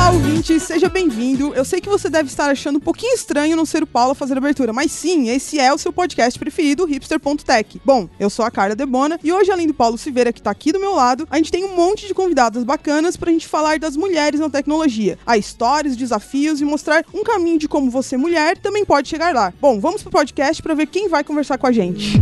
Olá, ouvinte, seja bem-vindo. Eu sei que você deve estar achando um pouquinho estranho não ser o Paulo a fazer a abertura, mas sim, esse é o seu podcast preferido, hipster.tech. Bom, eu sou a Carla Debona e hoje, além do Paulo Silveira, que tá aqui do meu lado, a gente tem um monte de convidadas bacanas pra gente falar das mulheres na tecnologia, a histórias, desafios e mostrar um caminho de como você, mulher, também pode chegar lá. Bom, vamos pro podcast para ver quem vai conversar com a gente.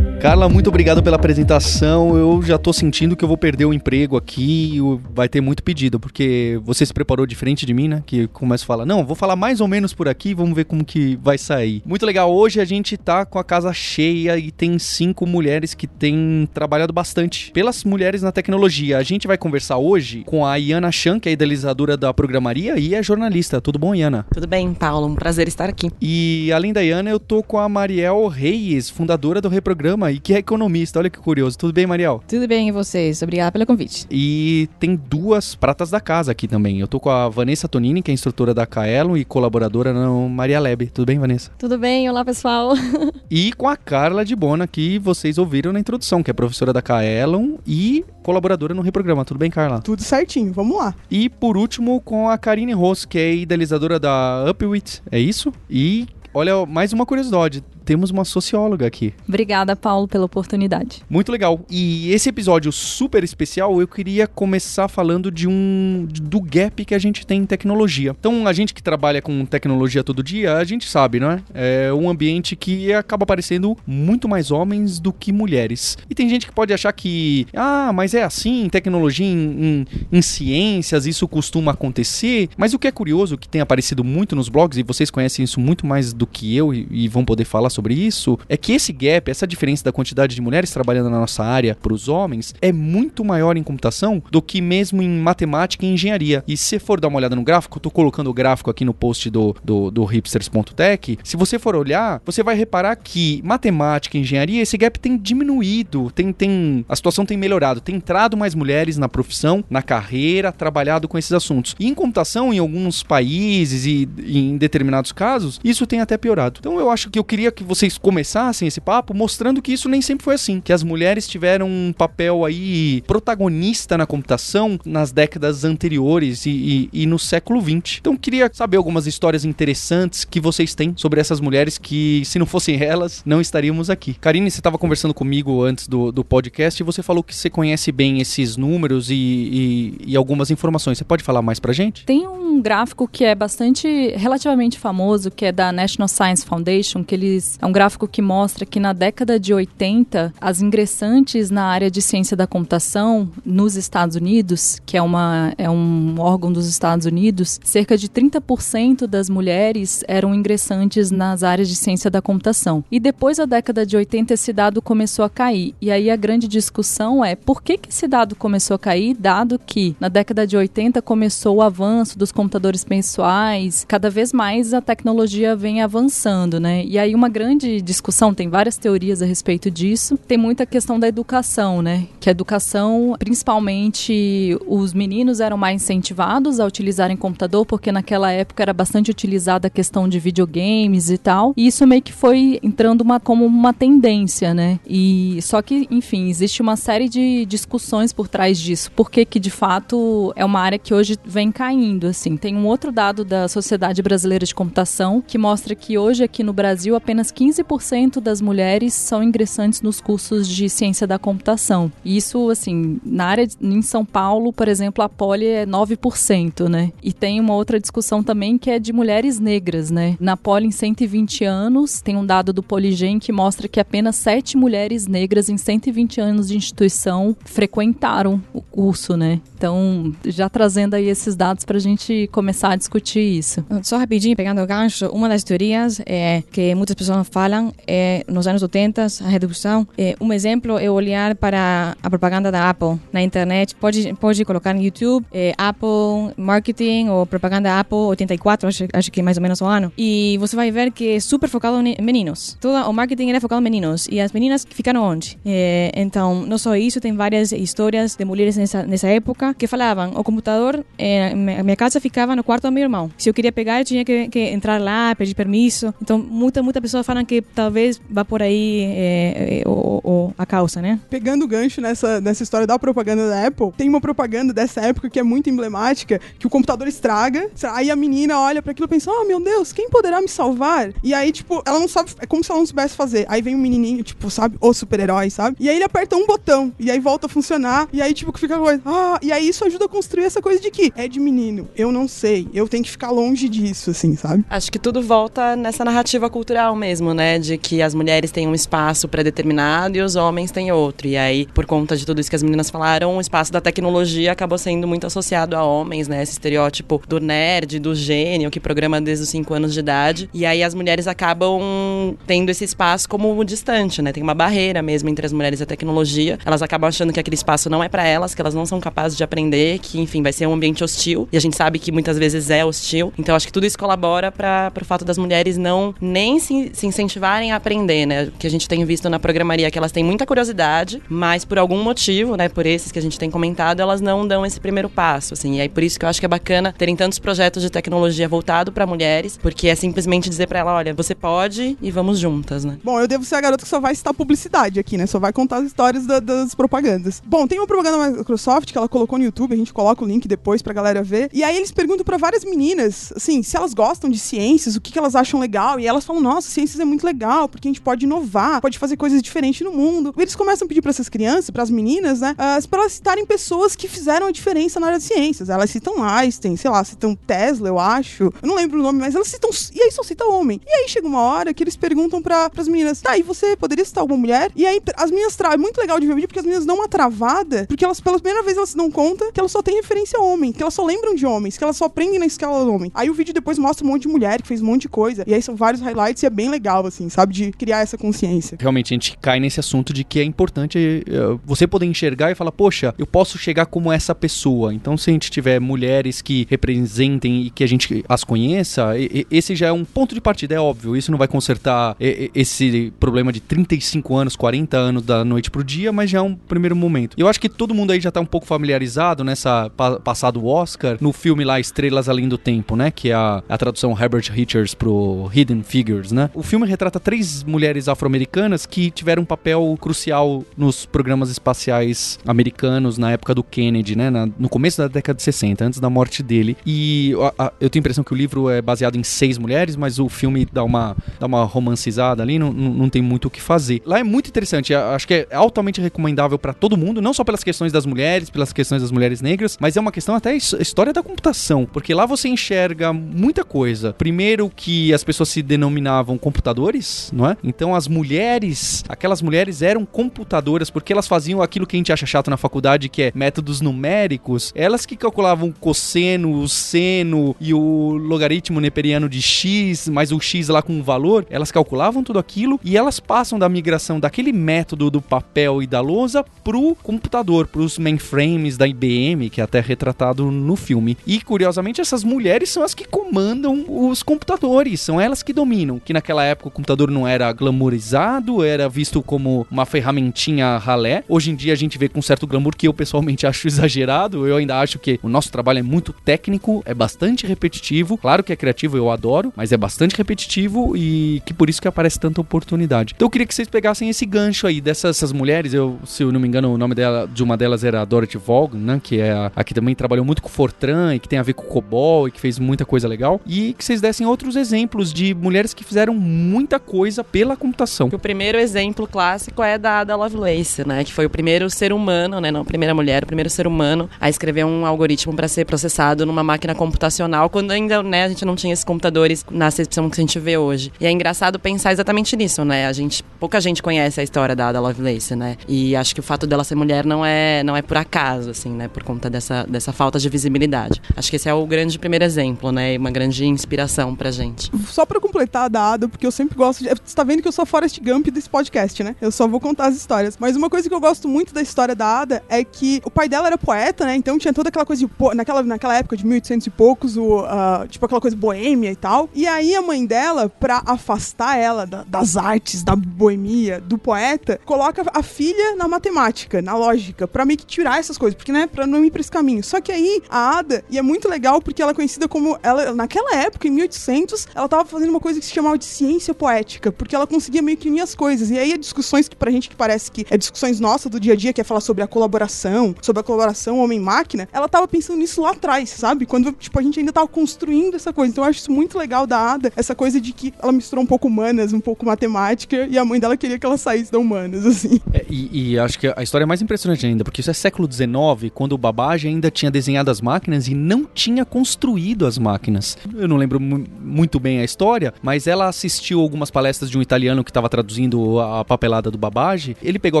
Carla, muito obrigado pela apresentação. Eu já tô sentindo que eu vou perder o emprego aqui e vai ter muito pedido, porque você se preparou diferente de mim, né? Que começa a falar, não, vou falar mais ou menos por aqui, vamos ver como que vai sair. Muito legal, hoje a gente tá com a casa cheia e tem cinco mulheres que têm trabalhado bastante pelas mulheres na tecnologia. A gente vai conversar hoje com a Iana Chan, que é idealizadora da programaria e é jornalista. Tudo bom, Iana? Tudo bem, Paulo, um prazer estar aqui. E além da Iana, eu tô com a Mariel Reis, fundadora do Reprograma e que é economista. Olha que curioso. Tudo bem, Mariel? Tudo bem e vocês? Obrigada pelo convite. E tem duas pratas da casa aqui também. Eu tô com a Vanessa Tonini, que é instrutora da Kaelo e colaboradora no Maria Lab. Tudo bem, Vanessa? Tudo bem? Olá, pessoal. e com a Carla de Bona, que vocês ouviram na introdução, que é professora da Kaelon e colaboradora no Reprograma. Tudo bem, Carla? Tudo certinho, vamos lá. E por último, com a Karine Ross, que é idealizadora da Upwit. É isso? E olha, mais uma curiosidade temos uma socióloga aqui. Obrigada, Paulo, pela oportunidade. Muito legal. E esse episódio super especial, eu queria começar falando de um do gap que a gente tem em tecnologia. Então, a gente que trabalha com tecnologia todo dia, a gente sabe, não é? É um ambiente que acaba aparecendo muito mais homens do que mulheres. E tem gente que pode achar que, ah, mas é assim, tecnologia em, em, em ciências, isso costuma acontecer. Mas o que é curioso, que tem aparecido muito nos blogs, e vocês conhecem isso muito mais do que eu e, e vão poder falar sobre isso é que esse gap, essa diferença da quantidade de mulheres trabalhando na nossa área para os homens é muito maior em computação do que mesmo em matemática e engenharia. E se for dar uma olhada no gráfico, eu tô colocando o gráfico aqui no post do, do, do hipsters.tech. Se você for olhar, você vai reparar que matemática e engenharia, esse gap tem diminuído, tem, tem a situação tem melhorado, tem entrado mais mulheres na profissão, na carreira, trabalhado com esses assuntos. E em computação, em alguns países e, e em determinados casos, isso tem até piorado. Então eu acho que eu queria que vocês começassem esse papo mostrando que isso nem sempre foi assim, que as mulheres tiveram um papel aí protagonista na computação nas décadas anteriores e, e, e no século XX. Então queria saber algumas histórias interessantes que vocês têm sobre essas mulheres que, se não fossem elas, não estaríamos aqui. Karine, você estava conversando comigo antes do, do podcast e você falou que você conhece bem esses números e, e, e algumas informações. Você pode falar mais pra gente? Tem um gráfico que é bastante relativamente famoso, que é da National Science Foundation, que eles é um gráfico que mostra que na década de 80, as ingressantes na área de ciência da computação nos Estados Unidos, que é, uma, é um órgão dos Estados Unidos, cerca de 30% das mulheres eram ingressantes nas áreas de ciência da computação. E depois da década de 80, esse dado começou a cair. E aí a grande discussão é por que, que esse dado começou a cair, dado que na década de 80 começou o avanço dos computadores pessoais, cada vez mais a tecnologia vem avançando, né? E aí uma grande grande discussão, tem várias teorias a respeito disso. Tem muita questão da educação, né? Que a educação, principalmente os meninos eram mais incentivados a utilizarem computador, porque naquela época era bastante utilizada a questão de videogames e tal. E isso meio que foi entrando uma, como uma tendência, né? E só que, enfim, existe uma série de discussões por trás disso. Por que que de fato é uma área que hoje vem caindo, assim. Tem um outro dado da Sociedade Brasileira de Computação que mostra que hoje aqui no Brasil apenas 15% das mulheres são ingressantes nos cursos de ciência da computação. Isso, assim, na área de, em São Paulo, por exemplo, a Poli é 9%, né? E tem uma outra discussão também que é de mulheres negras, né? Na Poli, em 120 anos, tem um dado do Poligen que mostra que apenas 7 mulheres negras em 120 anos de instituição frequentaram o curso, né? Então, já trazendo aí esses dados para a gente começar a discutir isso. Só rapidinho, pegando o gancho, uma das teorias é que muitas pessoas falam é, nos anos 80, a redução. É, um exemplo é olhar para a propaganda da Apple na internet. Pode, pode colocar no YouTube é, Apple Marketing ou propaganda Apple 84, acho, acho que é mais ou menos o ano. E você vai ver que é super focado em meninos. Todo o marketing era focado em meninos. E as meninas ficaram onde? É, então, não só isso, tem várias histórias de mulheres nessa, nessa época que falavam: o computador, é, minha casa ficava no quarto do meu irmão. Se eu queria pegar, eu tinha que, que entrar lá, pedir permisso. Então, muita, muita pessoa falam que talvez vá por aí é, é, o, o, a causa, né? Pegando o gancho nessa, nessa história da propaganda da Apple, tem uma propaganda dessa época que é muito emblemática, que o computador estraga, aí a menina olha para aquilo e pensa, oh meu Deus, quem poderá me salvar? E aí, tipo, ela não sabe, é como se ela não soubesse fazer. Aí vem um menininho, tipo, sabe, o super-herói, sabe? E aí ele aperta um botão, e aí volta a funcionar, e aí, tipo, fica a coisa, ah, e aí isso ajuda a construir essa coisa de que é de menino, eu não sei, eu tenho que ficar longe disso, assim, sabe? Acho que tudo volta nessa narrativa cultural mesmo, né? De que as mulheres têm um espaço pré-determinado e os homens têm outro. E aí, por conta de tudo isso que as meninas falaram, o espaço da tecnologia acabou sendo muito associado a homens, né? Esse estereótipo do nerd, do gênio, que programa desde os 5 anos de idade. E aí as mulheres acabam tendo esse espaço como distante, né? Tem uma barreira mesmo entre as mulheres e a tecnologia. Elas acabam achando que aquele espaço não é para elas, que elas não são capazes de aprender, que, enfim, vai ser um ambiente hostil. E a gente sabe que muitas vezes é hostil. Então acho que tudo isso colabora para o fato das mulheres não nem se, se incentivarem a aprender, né? Que a gente tem visto na programaria que elas têm muita curiosidade, mas por algum motivo, né, por esses que a gente tem comentado, elas não dão esse primeiro passo, assim. E aí por isso que eu acho que é bacana terem tantos projetos de tecnologia voltado para mulheres, porque é simplesmente dizer para ela, olha, você pode e vamos juntas, né? Bom, eu devo ser a garota que só vai citar publicidade aqui, né? Só vai contar as histórias da, das propagandas. Bom, tem uma propaganda da Microsoft que ela colocou no YouTube, a gente coloca o link depois pra galera ver. E aí eles perguntam para várias meninas, assim, se elas gostam de ciências, o que, que elas acham legal. E elas falam, nossa, ciências é muito legal, porque a gente pode inovar, pode fazer coisas diferentes no mundo. E eles começam a pedir para essas crianças, para as meninas, né, uh, para elas citarem pessoas que fizeram a diferença na área de ciências. Elas citam Einstein, sei lá, citam Tesla, eu acho. Eu não lembro o nome, mas elas citam. E aí só cita homem. E aí chega uma hora que eles perguntam para as meninas, tá, e você poderia citar alguma mulher? E aí as meninas travam. É muito legal de ver o vídeo porque as meninas dão uma travada, porque elas, pela primeira vez, elas se dão conta que elas só têm referência a homem, que elas só lembram de homens, que elas só aprendem na escala do homem. Aí o vídeo depois mostra um monte de mulher que fez um monte de coisa. E aí são vários highlights e é bem legal, assim, sabe? De criar essa consciência. Realmente, a gente cai nesse assunto de que é importante uh, você poder enxergar e falar, poxa, eu posso chegar como essa pessoa. Então, se a gente tiver mulheres que representem e que a gente as conheça, esse já é um ponto de partida, é óbvio. Isso não vai consertar esse problema de 35 anos, 40 anos da noite pro dia, mas já é um primeiro momento. Eu acho que todo mundo aí já tá um pouco familiarizado nessa pa passado Oscar, no filme lá Estrelas Além do Tempo, né? Que é a, a tradução Herbert Richards pro Hidden Figures, né? O filme retrata três mulheres afro-americanas que tiveram um papel crucial nos programas espaciais americanos na época do Kennedy, né? Na, no começo da década de 60, antes da morte dele. E a, a, eu tenho a impressão que o livro é baseado em seis mulheres, mas o filme dá uma, dá uma romancizada ali, não, não, tem muito o que fazer. Lá é muito interessante, acho que é altamente recomendável para todo mundo, não só pelas questões das mulheres, pelas questões das mulheres negras, mas é uma questão até história da computação, porque lá você enxerga muita coisa. Primeiro que as pessoas se denominavam computadores, não é? Então as mulheres, aquelas mulheres eram computadoras porque elas faziam aquilo que a gente acha chato na faculdade, que é métodos numéricos. Elas que calculavam o cosseno, o seno e o logaritmo neperiano de x, mais o x lá com um valor, elas calculavam tudo aquilo e elas passam da migração daquele método do papel e da lousa pro computador, pros mainframes da IBM, que é até retratado no filme. E curiosamente essas mulheres são as que comandam os computadores, são elas que dominam, que naquela época o computador não era glamourizado, era visto como uma ferramentinha ralé. Hoje em dia a gente vê com certo glamour que eu pessoalmente acho exagerado. Eu ainda acho que o nosso trabalho é muito técnico, é bastante repetitivo. Claro que é criativo, eu adoro, mas é bastante repetitivo e que por isso que aparece tanta oportunidade. Então eu queria que vocês pegassem esse gancho aí dessas mulheres. Eu, se eu não me engano, o nome dela, de uma delas era Dorothy Vaughan, né? Que é a, a que também trabalhou muito com Fortran e que tem a ver com COBOL e que fez muita coisa legal. E que vocês dessem outros exemplos de mulheres que fizeram muita coisa pela computação. O primeiro exemplo clássico é da Ada Lovelace, né? Que foi o primeiro ser humano, né? Não a primeira mulher, o primeiro ser humano a escrever um algoritmo para ser processado numa máquina computacional, quando ainda, né, a gente não tinha esses computadores na acepção que a gente vê hoje. E é engraçado pensar exatamente nisso, né? A gente, pouca gente conhece a história da Ada Lovelace, né? E acho que o fato dela ser mulher não é, não é por acaso, assim, né? Por conta dessa, dessa falta de visibilidade. Acho que esse é o grande primeiro exemplo, né? E uma grande inspiração pra gente. Só para completar a Ada, porque eu sempre gosto de. Você tá vendo que eu sou Forrest Gump desse podcast, né? Eu só vou contar as histórias. Mas uma coisa que eu gosto muito da história da Ada é que o pai dela era poeta, né? Então tinha toda aquela coisa de. Naquela, naquela época de 1800 e poucos, o, uh, tipo aquela coisa boêmia e tal. E aí a mãe dela, pra afastar ela da, das artes, da boemia, do poeta, coloca a filha na matemática, na lógica, pra meio que tirar essas coisas, porque, né, pra não ir pra esse caminho. Só que aí a Ada, e é muito legal porque ela é conhecida como. Ela, naquela época, em 1800, ela tava fazendo uma coisa que se chamava de ciência poética, porque ela conseguia meio que unir as coisas. E aí, discussões que pra gente que parece que é discussões nossas do dia a dia, que é falar sobre a colaboração, sobre a colaboração homem-máquina, ela tava pensando nisso lá atrás, sabe? Quando, tipo, a gente ainda tava construindo essa coisa. Então eu acho isso muito legal da Ada, essa coisa de que ela misturou um pouco humanas, um pouco matemática, e a mãe dela queria que ela saísse da humanas, assim. É, e, e, acho que a história é mais impressionante ainda, porque isso é século XIX, quando o Babbage ainda tinha desenhado as máquinas e não tinha construído as máquinas. Eu não lembro muito bem a história, mas ela assistiu algumas palestras de um italiano que estava traduzindo a papelada do Babbage. Ele pegou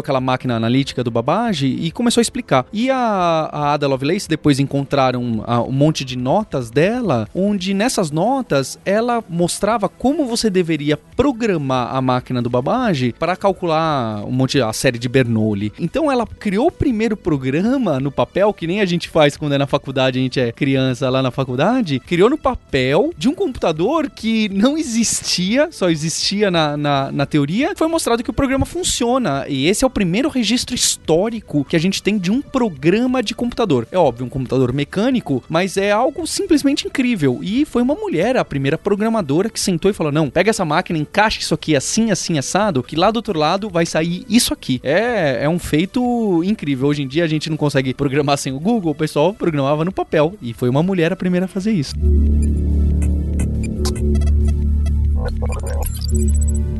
aquela máquina analítica do Babbage e começou a explicar. E a, a Ada Lovelace depois encontraram a, um monte de notas dela, onde nessas notas ela mostrava como você deveria programar a máquina do Babbage para calcular um monte a série de Bernoulli. Então ela criou o primeiro programa no papel que nem a gente faz quando é na faculdade, a gente é criança lá na faculdade, criou no papel de um computador que não existia, só existia na, na, na teoria. Foi mostrado que o programa funciona e esse é o primeiro registro histórico que a gente tem de um programa de computador. É óbvio, um computador mecânico, mas é algo simplesmente incrível. E foi uma mulher, a primeira programadora, que sentou e falou: não, pega essa máquina, encaixe isso aqui assim, assim, assado, que lá do outro lado vai sair isso aqui. É, é um feito incrível. Hoje em dia a gente não consegue programar sem o Google, o pessoal programava no papel. E foi uma mulher a primeira a fazer isso. Thank you.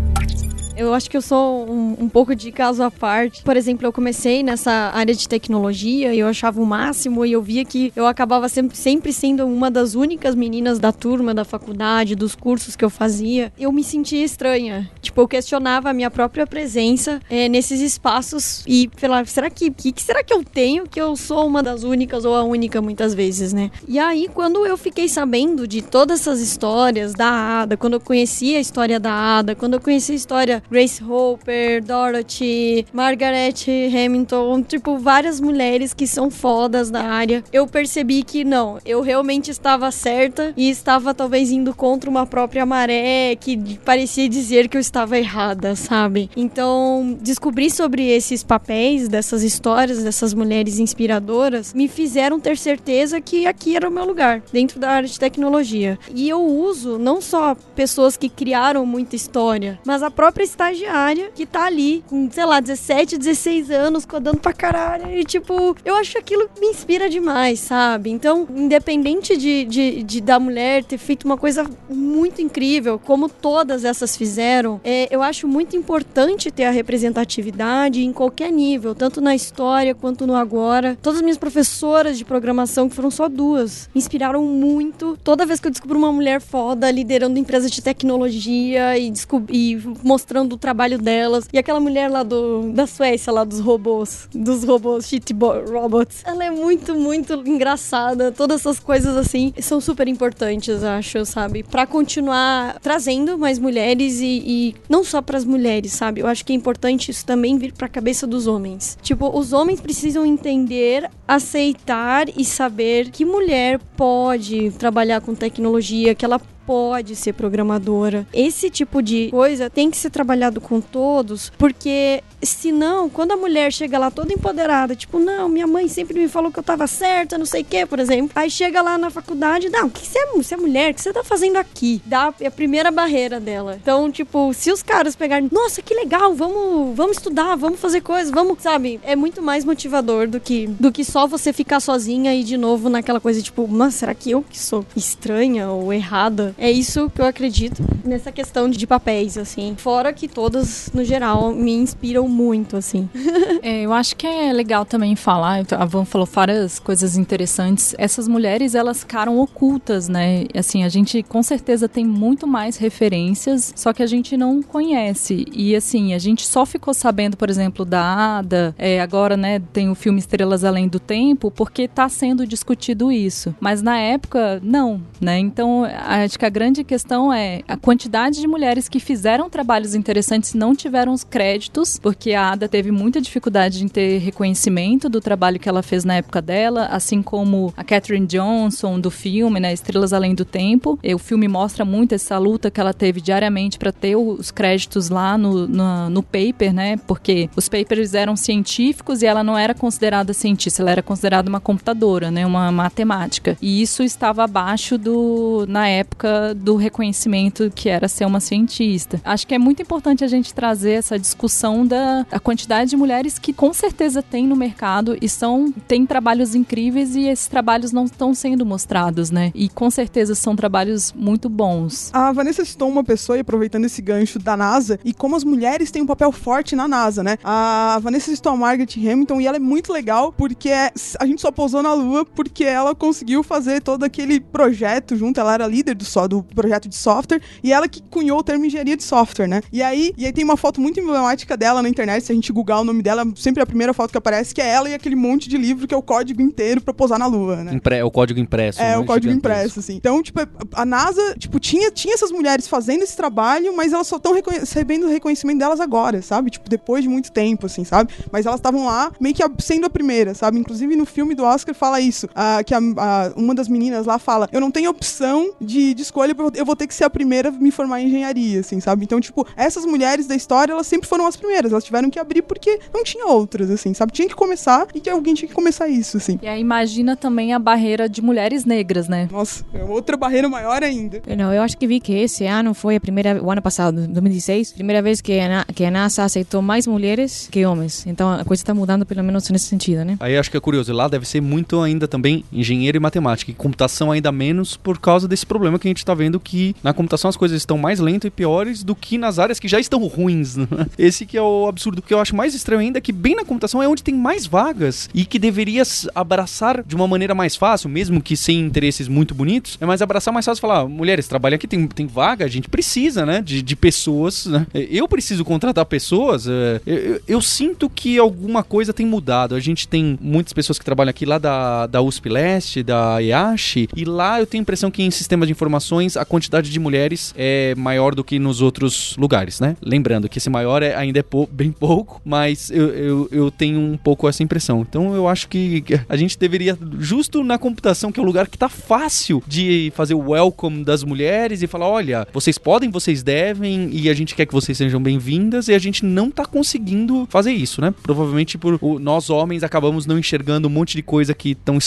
Eu acho que eu sou um, um, pouco de caso à parte. Por exemplo, eu comecei nessa área de tecnologia e eu achava o máximo e eu via que eu acabava sempre, sempre sendo uma das únicas meninas da turma, da faculdade, dos cursos que eu fazia. Eu me sentia estranha. Tipo, eu questionava a minha própria presença é, nesses espaços e falava, será que, que, que será que eu tenho que eu sou uma das únicas ou a única muitas vezes, né? E aí, quando eu fiquei sabendo de todas essas histórias da Ada, quando eu conheci a história da Ada, quando eu conheci a história Grace Hopper, Dorothy, Margaret Hamilton, tipo, várias mulheres que são fodas da área. Eu percebi que não, eu realmente estava certa e estava talvez indo contra uma própria maré que parecia dizer que eu estava errada, sabe? Então, descobrir sobre esses papéis, dessas histórias, dessas mulheres inspiradoras, me fizeram ter certeza que aqui era o meu lugar, dentro da área de tecnologia. E eu uso não só pessoas que criaram muita história, mas a própria estagiária que tá ali com, sei lá, 17, 16 anos, codando pra caralho. E, tipo, eu acho aquilo me inspira demais, sabe? Então, independente de, de, de da mulher ter feito uma coisa muito incrível, como todas essas fizeram, é, eu acho muito importante ter a representatividade em qualquer nível, tanto na história quanto no agora. Todas as minhas professoras de programação, que foram só duas, me inspiraram muito. Toda vez que eu descubro uma mulher foda liderando empresas de tecnologia e, e mostrando do trabalho delas. E aquela mulher lá do, da Suécia, lá dos robôs, dos robôs shit robots, ela é muito, muito engraçada. Todas essas coisas assim são super importantes, acho, sabe? Para continuar trazendo mais mulheres e, e não só para as mulheres, sabe? Eu acho que é importante isso também vir para a cabeça dos homens. Tipo, os homens precisam entender, aceitar e saber que mulher pode trabalhar com tecnologia, que ela pode ser programadora. Esse tipo de coisa tem que ser trabalhado com todos, porque senão, quando a mulher chega lá toda empoderada, tipo, não, minha mãe sempre me falou que eu tava certa, não sei o que, por exemplo. Aí chega lá na faculdade, não, que você é, você é mulher, o que você tá fazendo aqui? Dá a primeira barreira dela. Então, tipo, se os caras pegarem, nossa, que legal, vamos, vamos estudar, vamos fazer coisas, vamos, sabe? É muito mais motivador do que, do que só você ficar sozinha e de novo naquela coisa, tipo, mas será que eu que sou estranha ou errada? É isso que eu acredito nessa questão de papéis, assim. Fora que todas, no geral, me inspiram muito, assim. É, eu acho que é legal também falar, a Van falou várias coisas interessantes. Essas mulheres, elas ficaram ocultas, né? Assim, a gente com certeza tem muito mais referências, só que a gente não conhece. E assim, a gente só ficou sabendo, por exemplo, da Ada, é, agora, né, tem o filme Estrelas Além do Tempo, porque está sendo discutido isso. Mas na época, não, né? Então, acho que a grande questão é a quantidade de mulheres que fizeram trabalhos interessantes não tiveram os créditos, porque a Ada teve muita dificuldade em ter reconhecimento do trabalho que ela fez na época dela, assim como a Catherine Johnson do filme, né, Estrelas Além do Tempo. E o filme mostra muito essa luta que ela teve diariamente para ter os créditos lá no, no, no paper, né? Porque os papers eram científicos e ela não era considerada cientista, ela era considerada uma computadora, né, uma matemática. E isso estava abaixo do na época do reconhecimento que era ser uma cientista. Acho que é muito importante a gente trazer essa discussão da a quantidade de mulheres que com certeza tem no mercado e são têm trabalhos incríveis e esses trabalhos não estão sendo mostrados, né? E com certeza são trabalhos muito bons. A Vanessa citou uma pessoa, e aproveitando esse gancho da NASA, e como as mulheres têm um papel forte na NASA, né? A Vanessa citou a Margaret Hamilton e ela é muito legal porque a gente só pousou na Lua porque ela conseguiu fazer todo aquele projeto junto, ela era líder do, só, do projeto de software e ela que cunhou o termo engenharia de software, né? E aí, e aí tem uma foto muito emblemática dela na internet, se a gente googar o nome dela, sempre a primeira foto que aparece que é ela e aquele monte de livro que é o código inteiro pra posar na Lua, né? Impre é o código impresso. É, né? o código Gigantesco. impresso, assim. Então, tipo, a NASA, tipo, tinha, tinha essas mulheres fazendo esse trabalho, mas elas só estão recebendo o reconhecimento delas agora, sabe? Tipo, depois de muito tempo, assim, sabe? Mas elas estavam lá meio que a- sendo a primeira, sabe? Inclusive no filme do Oscar fala isso, ah, que a- a- uma das meninas lá fala, eu não tenho opção de, de escolha, eu vou ter que ser a primeira a me formar em engenharia, assim, sabe? Então, tipo, essas mulheres da história, elas sempre foram as primeiras, elas tiveram que abrir porque não tinha outras, assim, sabe? Tinha que começar e que alguém tinha que começar isso, assim. E aí imagina também a barreira de mulheres negras, né? Nossa, é outra barreira maior ainda. Não, eu acho que vi que esse ano foi a primeira, o ano passado, 2016, primeira vez que a, que a NASA aceitou mais mulheres que homens. Então a coisa está mudando pelo menos nesse sentido, né? Aí acho que é curioso, lá deve ser muito ainda também engenheiro e matemática, e computação ainda menos por causa desse problema que a gente tá vendo que na computação as coisas estão mais lentas e piores do que nas áreas que já estão ruins. né? Esse que é o absurdo. O que eu acho mais estranho ainda é que bem na computação é onde tem mais vagas e que deveria s- abraçar de uma maneira mais fácil, mesmo que sem interesses muito bonitos, é mais abraçar mais fácil falar, mulheres, trabalham aqui, tem, tem vaga, a gente precisa, né, de, de pessoas, né? Eu preciso contratar pessoas, é, eu, eu- sinto que alguma coisa tem mudado. A gente tem muitas pessoas que trabalham aqui lá da, da USP Leste, da IASH, e lá eu tenho a impressão que em sistemas de informações a quantidade de mulheres é maior do que nos outros lugares, né? Lembrando que esse maior é, ainda é pou- bem pouco, mas eu, eu, eu tenho um pouco essa impressão. Então eu acho que a gente deveria, justo na computação, que é o lugar que tá fácil de fazer o welcome das mulheres e falar: olha, vocês podem, vocês devem, e a gente quer que vocês sejam bem-vindas, e a gente não tá conseguindo fazer isso, né? Provavelmente por o- nós homens acabamos não enxergando um monte de coisa que estão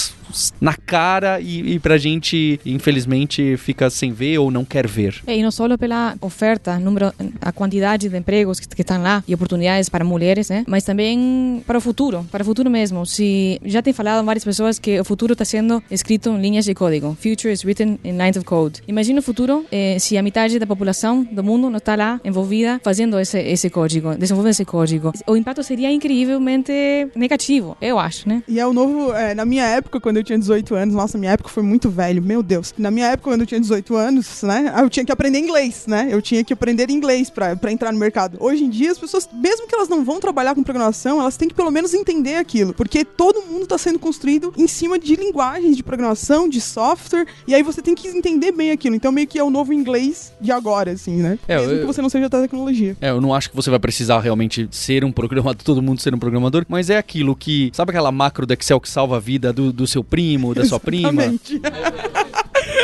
na cara e, e pra gente, infelizmente, fica sem ver ou não quer ver. E não só pela oferta, número, a quantidade de empregos que estão lá e oportunidades para mulheres, né? Mas também para o futuro, para o futuro mesmo. Se já tem falado várias pessoas que o futuro está sendo escrito em linhas de código. Future is written in lines of code. Imagina o futuro eh, se a metade da população do mundo não está lá envolvida fazendo esse esse código, desenvolvendo esse código. O impacto seria incrivelmente negativo, eu acho, né? E é o novo. é, na minha época, quando eu tinha 18 anos, nossa, minha época foi muito velho, meu Deus. Na minha época, quando eu tinha 18 anos, né? Eu tinha que aprender inglês, né? Eu tinha que aprender inglês pra entrar no mercado. Hoje em dia, as pessoas, mesmo que elas não vão trabalhar com programação, elas têm que pelo menos entender aquilo. Porque todo mundo tá sendo construído em cima de linguagens de programação, de software, e aí você tem que entender bem aquilo. Então, meio que é o novo inglês de agora, assim, né? É, mesmo eu- que você não seja da tecnologia. É, eu não acho que você vai precisar realmente ser um programador, todo mundo ser um programador, mas é aquilo que. Sabe aquela macro do Excel que salva a vida do, do seu primo, da sua prima? Exatamente.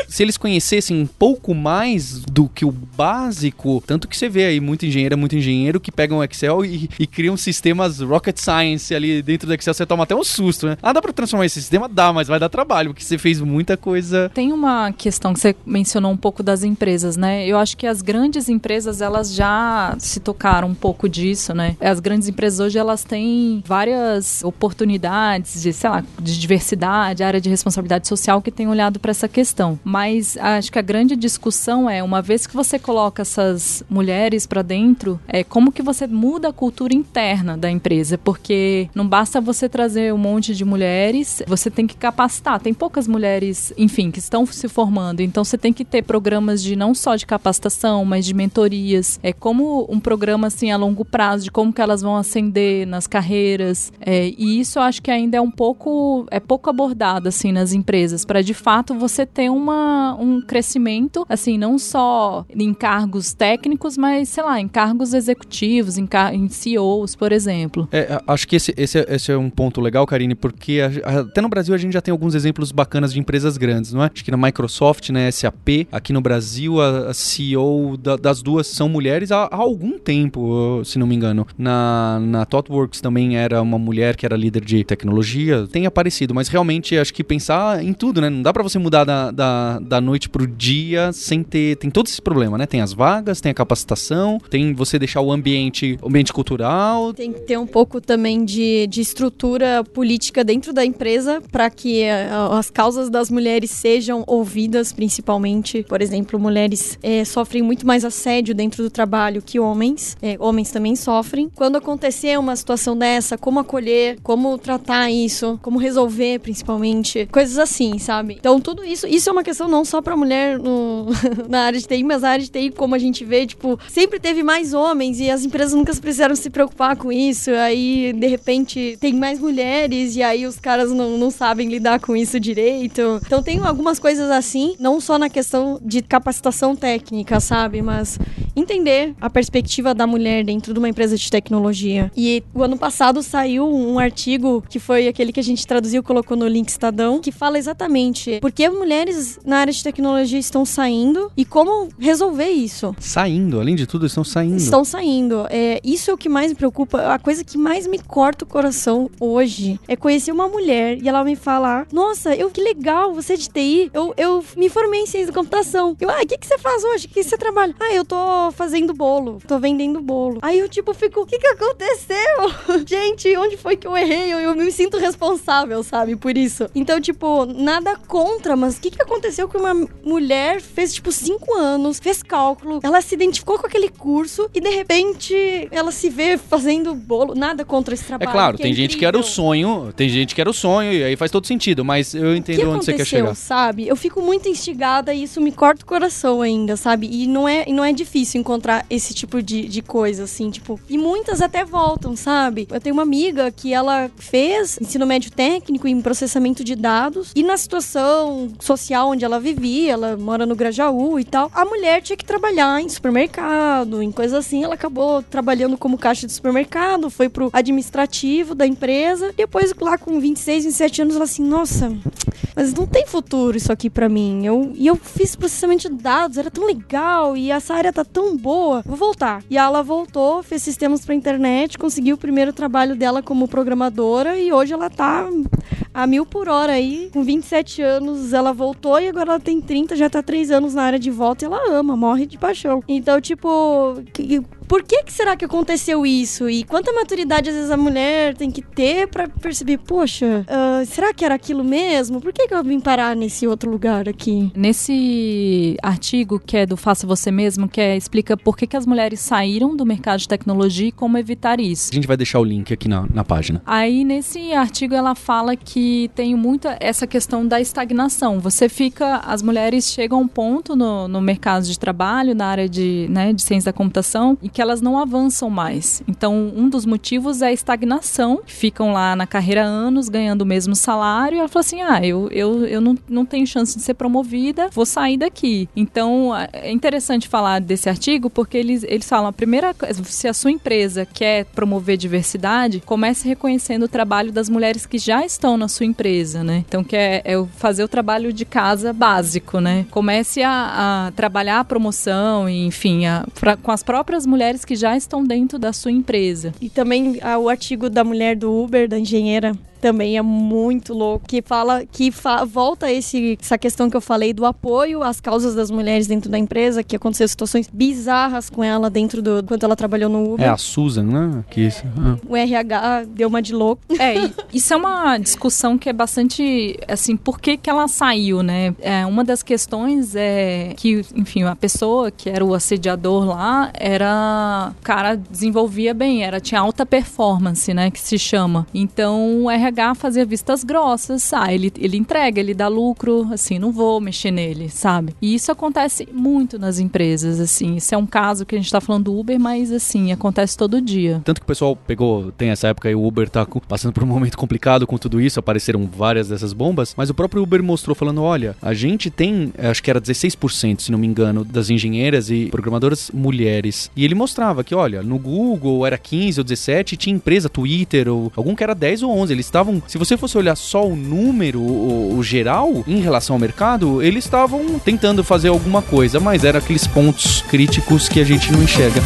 Se eles conhecessem um pouco mais do que o básico, tanto que você vê aí muito engenheiro, muito engenheiro que pegam o Excel e, e criam sistemas rocket science ali dentro do Excel, você toma até um susto, né? Ah, dá pra transformar esse sistema? Dá, mas vai dar trabalho, porque você fez muita coisa. Tem uma questão que você mencionou um pouco das empresas, né? Eu acho que as grandes empresas, elas já se tocaram um pouco disso, né? As grandes empresas hoje, elas têm várias oportunidades de, sei lá, de diversidade, área de responsabilidade social que têm olhado para essa questão. Mas acho que a grande discussão é, uma vez que você coloca essas mulheres para dentro, é como que você muda a cultura interna da empresa, porque não basta você trazer um monte de mulheres, você tem que capacitar. Tem poucas mulheres, enfim, que estão se formando, então você tem que ter programas de não só de capacitação, mas de mentorias. É como um programa assim a longo prazo de como que elas vão ascender nas carreiras. É, e isso eu acho que ainda é um pouco é pouco abordado assim nas empresas para de fato você ter uma, um crescimento assim não só em cargos técnicos, mas sei lá em cargos executivos, em, em CEOs, por exemplo. É, acho que esse, esse, esse, é um ponto legal, Karine, porque a, até no Brasil a gente já tem alguns exemplos bacanas de empresas grandes, não é? Acho que na Microsoft, né, SAP, aqui no Brasil a, a CEO da, das duas são mulheres há, há, algum tempo, se não me engano. Na, na ThoughtWorks também era uma mulher que era líder de tecnologia, tem aparecido, mas realmente acho que pensar em tudo, né? Não dá para você mudar da, da, da noite pro dia sem ter. Tem todo esse problema, né? Tem as vagas, tem a capacitação, tem você deixar o ambiente, o ambiente cultural. Tem que ter um pouco também de, de estrutura política dentro da empresa para que uh, as causas das mulheres sejam ouvidas, principalmente. Por exemplo, mulheres é, sofrem muito mais assédio dentro do trabalho que homens. É, homens também sofrem. Quando acontecer uma situação dessa, como acolher, como tratar isso, como resolver, principalmente, coisas assim, sabe? Então, tudo isso, isso é uma questão não só para mulher no, na área de TI, mas na área de TI, como a gente vê, tipo, sempre teve mais homens e as empresas nunca precisaram se preocupar com isso. Aí, de repente, tem mais mulheres e aí os caras não, não sabem lidar com isso direito. Então, tem algumas coisas assim, não só na questão de capacitação técnica, sabe? Mas entender a perspectiva da mulher dentro de uma empresa de tecnologia. E o ano passado saiu um artigo que foi aquele que a gente traduziu, colocou no link Estadão, que fala exatamente por que mulheres na área de tecnologia estão saindo e como resolver isso. Saindo, além de tudo, estão saindo. Estão saindo. É, isso é o que mais me preocupa. A coisa que mais me corta o coração hoje é conhecer uma mulher e ela me falar: Nossa, eu que legal, você é de TI. Eu, eu me formei em ciência da computação. Eu, ah, o que, que você faz hoje? O que você trabalha? Ah, eu tô fazendo bolo. Tô vendendo bolo. Aí eu, tipo, fico: O que, que aconteceu? Gente, onde foi que eu errei? Eu, eu me sinto responsável, sabe, por isso. Então, tipo, nada contra, mas o que, que aconteceu que uma mulher fez, tipo, cinco anos, fez cálculo, ela se identificou com aquele curso e de repente ela se vê fazendo bolo. Nada contra esse É trabalho. claro, que tem é gente que era o sonho, tem gente que era o sonho e aí faz todo sentido, mas eu entendo onde você quer chegar. sabe? Eu fico muito instigada e isso me corta o coração ainda, sabe? E não é, e não é difícil encontrar esse tipo de, de coisa, assim, tipo. E muitas até voltam, sabe? Eu tenho uma amiga que ela fez ensino médio técnico em processamento de dados e na situação social onde ela vivia, ela mora no Grajaú e tal, a mulher tinha que trabalhar em supermercado, em coisas assim. Ela acabou trabalhando como caixa de supermercado, foi pro administrativo da empresa. Depois, lá com 26, 27 anos, ela assim, nossa, mas não tem futuro isso aqui pra mim. Eu, e eu fiz processamento de dados, era tão legal e essa área tá tão boa. Vou voltar. E ela voltou, fez sistemas pra internet, conseguiu o primeiro trabalho dela como programadora e hoje ela tá a mil por hora aí. Com 27 anos ela voltou e agora ela tem 30, já tá 3 anos na área de volta e ela ama, morre de paixão. Então, tipo, que- por que, que será que aconteceu isso? E quanta maturidade às vezes a mulher tem que ter pra perceber, poxa, ah, será que era aquilo mesmo? Por que, que eu vim parar nesse outro lugar aqui? Nesse artigo que é do Faça Você Mesmo, que é, explica por que, que as mulheres saíram do mercado de tecnologia e como evitar isso. A gente vai deixar o link aqui na, na página. Aí nesse artigo ela fala que tem muito essa questão da estagnação. Você fica, as mulheres chegam a um ponto no, no mercado de trabalho, na área de, né, de ciência da computação, e que elas não avançam mais. Então um dos motivos é a estagnação. Ficam lá na carreira anos ganhando o mesmo salário. E ela fala assim: ah, eu, eu, eu não, não tenho chance de ser promovida, vou sair daqui. Então é interessante falar desse artigo porque eles, eles falam: a primeira coisa, se a sua empresa quer promover diversidade, comece reconhecendo o trabalho das mulheres que já estão na sua empresa, né? Então, que é, é fazer o trabalho de casa básico, né? Comece a, a trabalhar a promoção, enfim, a- pra- com as próprias mulheres que já estão dentro da sua empresa. E também ah, o artigo da mulher do Uber, da engenheira, também é muito louco, que fala que fa volta esse, essa questão que eu falei do apoio às causas das mulheres dentro da empresa, que aconteceu situações bizarras com ela dentro do quando ela trabalhou no Uber. É a Susan, né? Que isso. Ah. O RH deu uma de louco. É, e isso é uma discussão que é bastante, assim, por que que ela saiu, né? É, uma das questões é que, enfim, a pessoa que era o assediador lá era, o cara desenvolvia bem, era tinha alta performance, né, que se chama. Então o RH fazia vistas grossas, ah, ele, ele entrega, ele dá lucro, assim, não vou mexer nele, sabe? E isso acontece muito nas empresas, assim. Isso é um caso que a gente tá falando do Uber, mas assim, acontece todo dia. Tanto que o pessoal pegou, tem essa época aí, o Uber tá passando por um momento complicado com tudo isso, apareceram várias dessas bombas, mas o próprio Uber mostrou falando, olha, a gente tem, eh, acho que era 16%, se não me engano, das engenheiras e programadoras mulheres. E ele mostrava que, olha, no Google era 15 ou 17, e tinha empresa, Twitter, ou algum que era 10 ou 11. Eles estavam, se você fosse olhar só o número, o, o geral, em relação ao mercado, eles estavam tentando fazer alguma coisa, mas era aqueles pontos críticos que a gente não enxerga.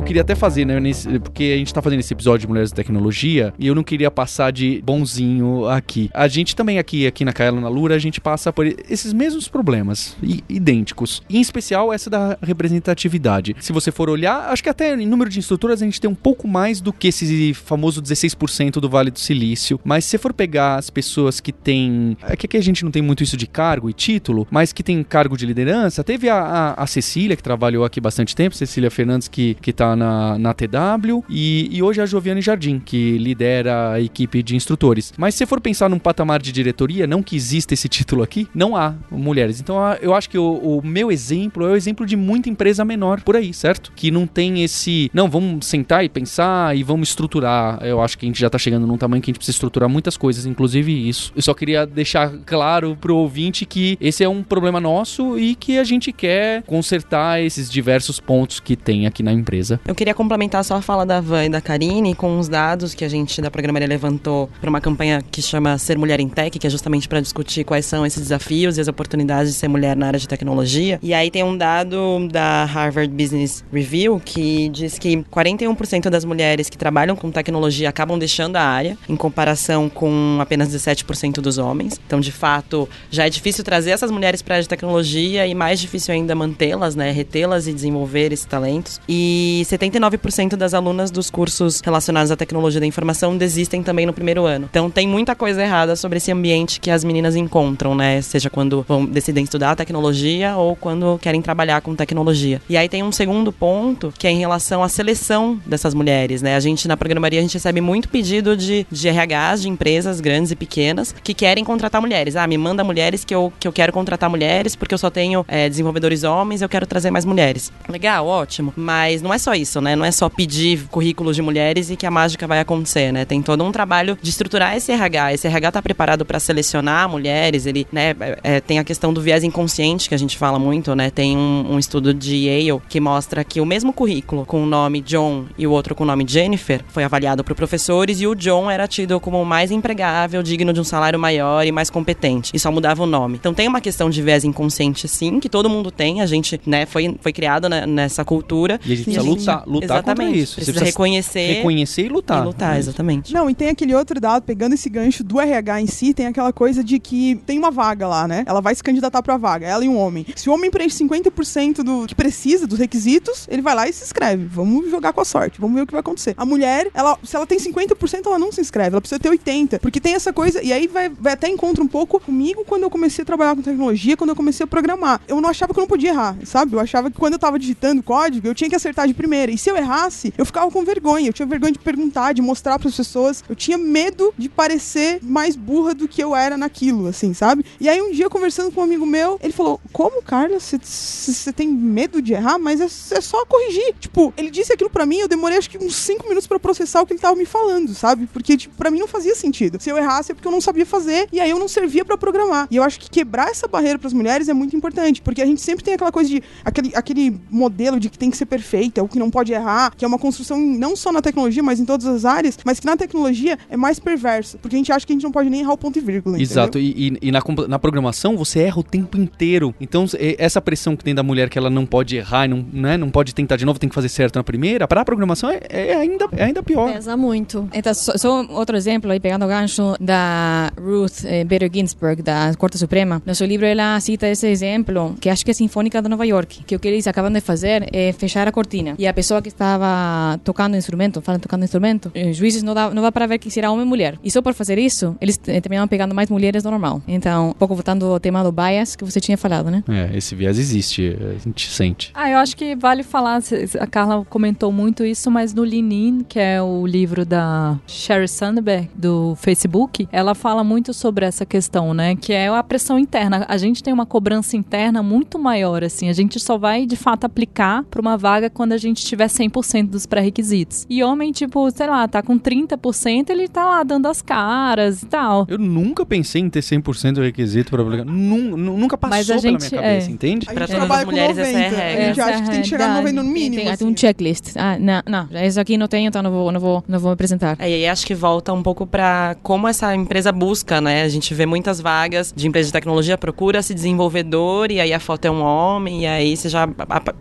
Eu queria até fazer, né, nesse- porque a gente tá fazendo esse episódio de Mulheres da Tecnologia e eu não queria passar de bonzinho aqui. A gente também aqui, aqui na Kaela na Lura, a gente passa por esses mesmos problemas, i- idênticos. Em especial essa da representatividade. Se você for olhar, acho que até em número de instrutoras a gente tem um pouco mais do que esse famoso 16% do Vale do Silício. Mas se for pegar as pessoas que têm. É que aqui a gente não tem muito isso de cargo e título, mas que tem cargo de liderança. Teve a, a, a Cecília, que trabalhou aqui bastante tempo, Cecília Fernandes, que, que tá na, na TW, e, e hoje a Joviane Jardim, que lidera a equipe de instrutores. Mas se for pensar num patamar de diretoria, não que exista esse título aqui, não há mulheres. Então eu acho que o, o meu exemplo é o exemplo de muita empresa menor por aí, certo? Que não tem esse. Não, vamos sentar e pensar e vamos estruturar. Eu acho que a gente já tá chegando num tamanho que a gente precisa estruturar muitas coisas, inclusive isso. Eu só queria deixar claro pro ouvinte que esse é um problema nosso e que a gente quer consertar esses diversos pontos que tem aqui na empresa. Eu queria complementar só a fala da Van e da Karine com os dados que a gente da programaria levantou para uma campanha que chama Ser Mulher em Tech, que é justamente para discutir quais são esses desafios e as oportunidades de ser mulher na área de tecnologia. E aí tem um dado da Harvard Business Review que diz que 41% das mulheres que trabalham com tecnologia acabam deixando a área, em comparação com apenas 17% dos homens. Então, de fato, já é difícil trazer essas mulheres para a área de tecnologia e mais difícil ainda mantê-las, né, retê-las e desenvolver esses talentos. E 79% das alunas dos cursos relacionados à tecnologia da informação desistem também no primeiro ano. Então tem muita coisa errada sobre esse ambiente que as meninas encontram, né? Seja quando vão decidem estudar tecnologia ou quando querem trabalhar com tecnologia. E aí tem um segundo ponto que é em relação à seleção dessas mulheres, né? A gente na programaria a gente recebe muito pedido de, de RHs de empresas grandes e pequenas que querem contratar mulheres. Ah, me manda mulheres que eu, que eu quero contratar mulheres porque eu só tenho é, desenvolvedores homens, eu quero trazer mais mulheres. Legal, ótimo. Mas não é só isso, né? Não é só pedir currículos de mulheres e que a mágica vai acontecer, né? Tem todo um trabalho de estruturar esse RH. Esse RH tá preparado para selecionar mulheres, ele, né? é, tem a questão do viés inconsciente que a gente fala muito, né? Tem um, um estudo de Yale que mostra que o mesmo currículo com o nome John e o outro com o nome Jennifer foi avaliado por professores e o John era tido como mais empregável, digno de um salário maior e mais competente. E só mudava o nome. Então tem uma questão de viés inconsciente, sim, que todo mundo tem. A gente, né, foi, foi criado né, nessa cultura. E a gente precisa sim. Lutar, lutar Exatamente. contra isso. Precisa Você reconhecer reconhecer e lutar. e lutar, exatamente. Não, e tem aquele outro dado, pegando esse gancho do RH em si, tem aquela coisa de que tem uma vaga lá, né? Ela vai se candidatar pra vaga, ela e um homem. Se o homem preenche 50% do que precisa, dos requisitos, ele vai lá e se inscreve. Vamos jogar com a sorte, vamos ver o que vai acontecer. A mulher, ela, se ela tem 50%, ela não se inscreve, ela precisa ter 80%. Porque tem essa coisa, e aí vai, vai até encontro um pouco comigo quando eu comecei a trabalhar com tecnologia, quando eu comecei a programar. Eu não achava que eu não podia errar, sabe? Eu achava que quando eu tava digitando código, eu tinha que acertar de E se eu errasse, eu ficava com vergonha. Eu tinha vergonha de perguntar, de mostrar para as pessoas. Eu tinha medo de parecer mais burra do que eu era naquilo, assim, sabe? E aí um dia, conversando com um amigo meu, ele falou: Como, Carla, você tem medo de errar? Mas é, é só corrigir. Tipo, ele disse aquilo pra mim, eu demorei acho que uns 5 minutos pra processar o que ele tava me falando, sabe? Porque, tipo, pra mim não fazia sentido. Se eu errasse é porque eu não sabia fazer e aí eu não servia pra programar. E eu acho que quebrar essa barreira pras mulheres é muito importante, porque a gente sempre tem aquela coisa de aquele, aquele modelo de que tem que ser perfeita, ou que não pode errar, que é uma construção não só na tecnologia, mas em todas as áreas, mas que na tecnologia é mais perverso, porque a gente acha que a gente não pode nem errar o ponto e vírgula. Exato, entendeu? e, e- e na, na programação você erra o tempo inteiro. Então, essa pressão que tem da mulher que ela não pode errar, e não, né, não pode tentar de novo, tem que fazer certo na primeira, para a programação é, é ainda, é ainda pior. Pesa muito. Então, só, só outro exemplo, aí pegando o gancho da Ruth eh, Bader Ginsburg, da Corte Suprema. No seu livro, ela cita esse exemplo, que acho que é Sinfônica de Nova York, que o que eles acabam de fazer é fechar a cortina. E a pessoa que estava tocando instrumento, falando tocando instrumento, os juízes não dá, não dá para ver que será homem ou mulher. E só por fazer isso, eles eh, terminaram pegando mais mulheres do normal. Então, um pouco voltando ao tema do bias que você tinha falado, né? É, esse viés existe, a gente sente. Ah, eu acho que vale falar, a Carla comentou muito isso, mas no Lean In, que é o livro da Sherry Sandberg, do Facebook, ela fala muito sobre essa questão, né? Que é a pressão interna. A gente tem uma cobrança interna muito maior, assim. A gente só vai, de fato, aplicar para uma vaga quando a gente tiver 100% dos pré-requisitos. E homem, tipo, sei lá, tá com 30%, ele tá lá dando as caras e tal. Eu nunca pensei em ter 100% do requisito para aplicar. Nun- nu- nunca passou Mas a pela gente- minha cabeça, é. entende? A Pra gente todas trabalha as com mulheres 90. essa é a regra. A gente acha é que tem que chegar no realidade. 90 no mínimo. Tem, tem assim. um checklist. Ah, não, não, isso aqui não tenho, então não vou, não vou, não vou me apresentar. É, e aí acho que volta um pouco pra como essa empresa busca, né? A gente vê muitas vagas de empresa de tecnologia, procura-se desenvolvedor, e aí a foto é um homem, e aí você já.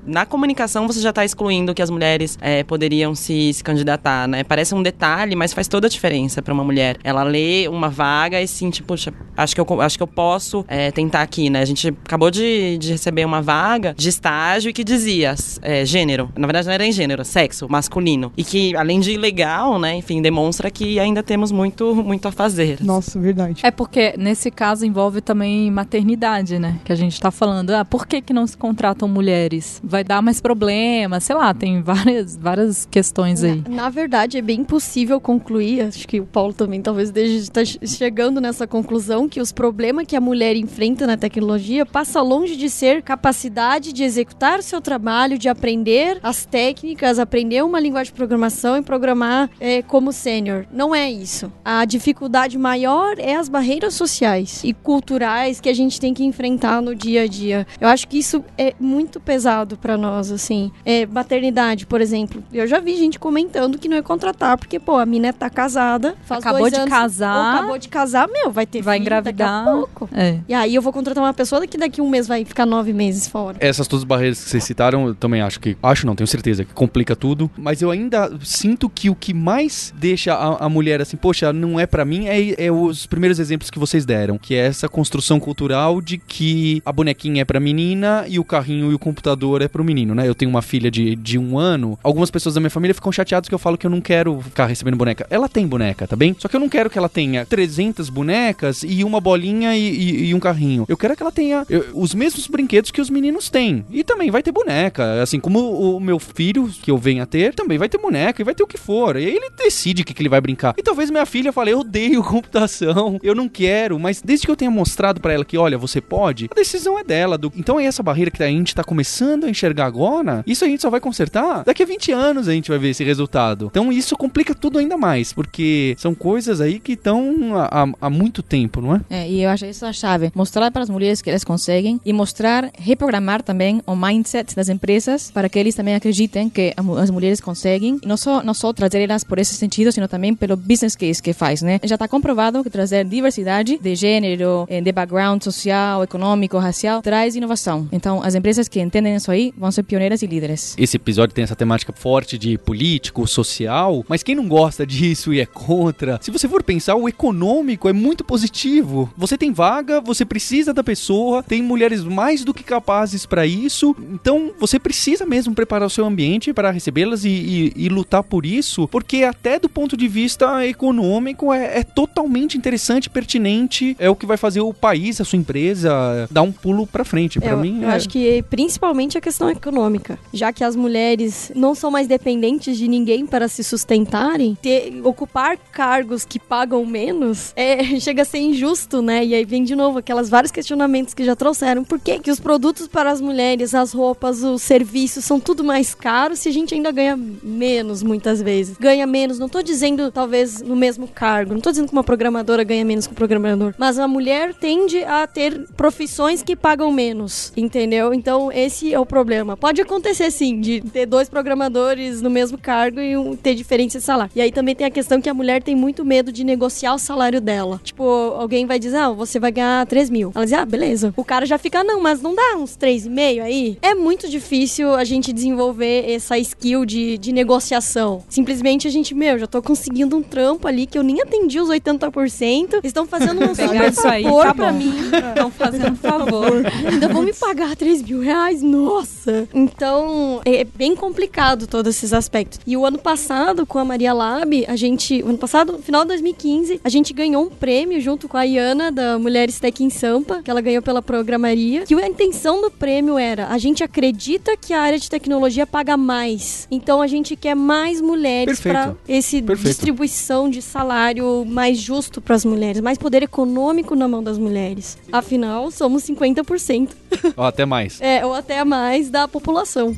na comunicação você já tá excluindo que as mulheres é, poderiam se, se candidatar, né? Parece um detalhe, mas faz toda a diferença pra uma mulher. Ela lê uma vaga e sente, puxa, acho que eu, acho que eu posso é, tentar aqui, né? A gente acabou de, de receber uma vaga de estágio que dizia é, gênero. Na verdade, não era em gênero, sexo, masculino. E que, além de ilegal, né, enfim, demonstra que ainda temos muito, muito a fazer. Nossa, verdade. É porque nesse caso envolve também maternidade, né? Que a gente tá falando, ah, por que que não se contratam mulheres? Vai dar mais problemas, sei lá, tem várias, várias questões aí. Na, na verdade, é bem possível concluir, acho que o Paulo também talvez esteja chegando nessa conclusão, que os problemas que a mulher enfrenta na tecnologia passa longe de ser capacidade de executar o seu trabalho, de aprender as técnicas, aprender uma linguagem de programação e programar é, como sênior. Não é isso. A dificuldade maior é as barreiras sociais e culturais que a gente tem que enfrentar no dia a dia. Eu acho que isso é muito pesado pra nós, assim. É, maternidade, por exemplo. Eu já vi gente comentando que não ia contratar, porque, pô, a mina tá casada, faz Acabou dois de anos, casar. ou acabou de casar, meu, vai ter Vai filho engravidar. daqui a pouco. É. E aí eu vou contratar uma pessoa que daqui a um mês vai ficar nove meses fora. Essas todas as barreiras que vocês citaram, eu também acho que. Acho não, tenho certeza que complica tudo. Mas eu ainda sinto que o que mais deixa a, a mulher assim, poxa, não é pra mim, é, é os primeiros exemplos que vocês deram. Que é essa construção cultural de que a bonequinha é pra menina e o carrinho e o computador é pro menino, né? Eu tenho uma filha de, de um ano. Algumas pessoas da minha família ficam chateadas que eu falo que eu não quero ficar recebendo boneca. Ela tem boneca, tá bem? Só que eu não quero que ela tenha 300 bonecas e uma bolinha e, e- e um carrinho. Eu quero que ela tenha eu- os mesmos brinquedos que os meninos têm. E também vai ter boneca. Assim como o meu filho, que eu venho a ter, também vai ter boneca e vai ter o que for. E ele decide o que, que ele vai brincar. E talvez minha filha fale, eu odeio computação, eu não quero. Mas desde que eu tenha mostrado pra ela que, olha, você pode, a decisão é dela. Do... Então é essa barreira que a gente tá começando a enxergar agora. Isso a gente só vai consertar daqui a 20 anos a gente vai ver esse resultado. Então isso complica tudo ainda mais, porque são coisas aí que estão há, há- muito tempo, não é? É, e eu acho essa a chave. Mostrar para as mulheres que elas conseguem e mostrar, reprogramar também o mindset das empresas para que eles também acreditem que as mulheres conseguem. E não só, não só trazer elas por esse sentido, sino também pelo business case que faz, né? Já está comprovado que trazer diversidade de gênero, eh, de background social, econômico, racial, traz inovação. Então, as empresas que entendem isso aí vão ser pioneiras e líderes. Esse episódio tem essa temática forte de político, social, mas quem não gosta disso e é contra, se você for pensar, o econômico é muito positivo. Você tem vaga, você precisa da pessoa, tem mulheres mais do que capazes para isso, então você precisa mesmo preparar o seu ambiente para recebê-las e, e- e lutar por isso, porque até do ponto de vista econômico é, é totalmente interessante, pertinente, é o que vai fazer o país, a sua empresa, dar um pulo para frente. Para eu, mim, eu é... acho que principalmente a questão econômica, já que as mulheres não são mais dependentes de ninguém para se sustentarem, ter, ocupar cargos que pagam menos é, chega a ser injusto, né? E aí vem de novo aquelas vários questionamentos que já trouxeram. Por que, que os produtos para as mulheres, as roupas, os serviços são tudo mais caros se a gente ainda ganha menos muitas vezes? Ganha menos, não tô dizendo talvez no mesmo cargo, não tô dizendo que uma programadora ganha menos que um programador, mas a mulher tende a ter profissões que pagam menos, entendeu? Então esse é o problema. Pode acontecer sim de ter dois programadores no mesmo cargo e um, ter diferença de salário. E aí também tem a questão que a mulher tem muito medo de negociar o salário dela. Tipo, alguém vai dizer, ah, você vai ganhar 3 mil. Ela diz, ah, beleza. O cara já fica, não, mas não dá uns 3,5 aí? É muito difícil a gente desenvolver essa skill de, de negociação. Simplesmente a gente, meu, já tô conseguindo um trampo ali que eu nem atendi os 80%. Estão fazendo um super isso aí, favor tá pra bom. mim. Estão fazendo favor. Ainda vão me pagar 3 mil reais? Nossa! Então, é bem complicado todos esses aspectos. E o ano passado, com a Maria Lab, a gente. Ano passado, no final de 2015, a gente ganhou um prêmio junto com a Iana, da Mulheres Tech em Sampa, que ela ganhou pela programaria. Que a intenção do prêmio era: a gente acredita que a área de tecnologia paga mais. Então a gente quer mais mulheres para esse Perfeito. distribuição de salário mais justo para as mulheres, mais poder econômico na mão das mulheres. Afinal, somos 50%. Ó, até mais. É, ou até mais da população.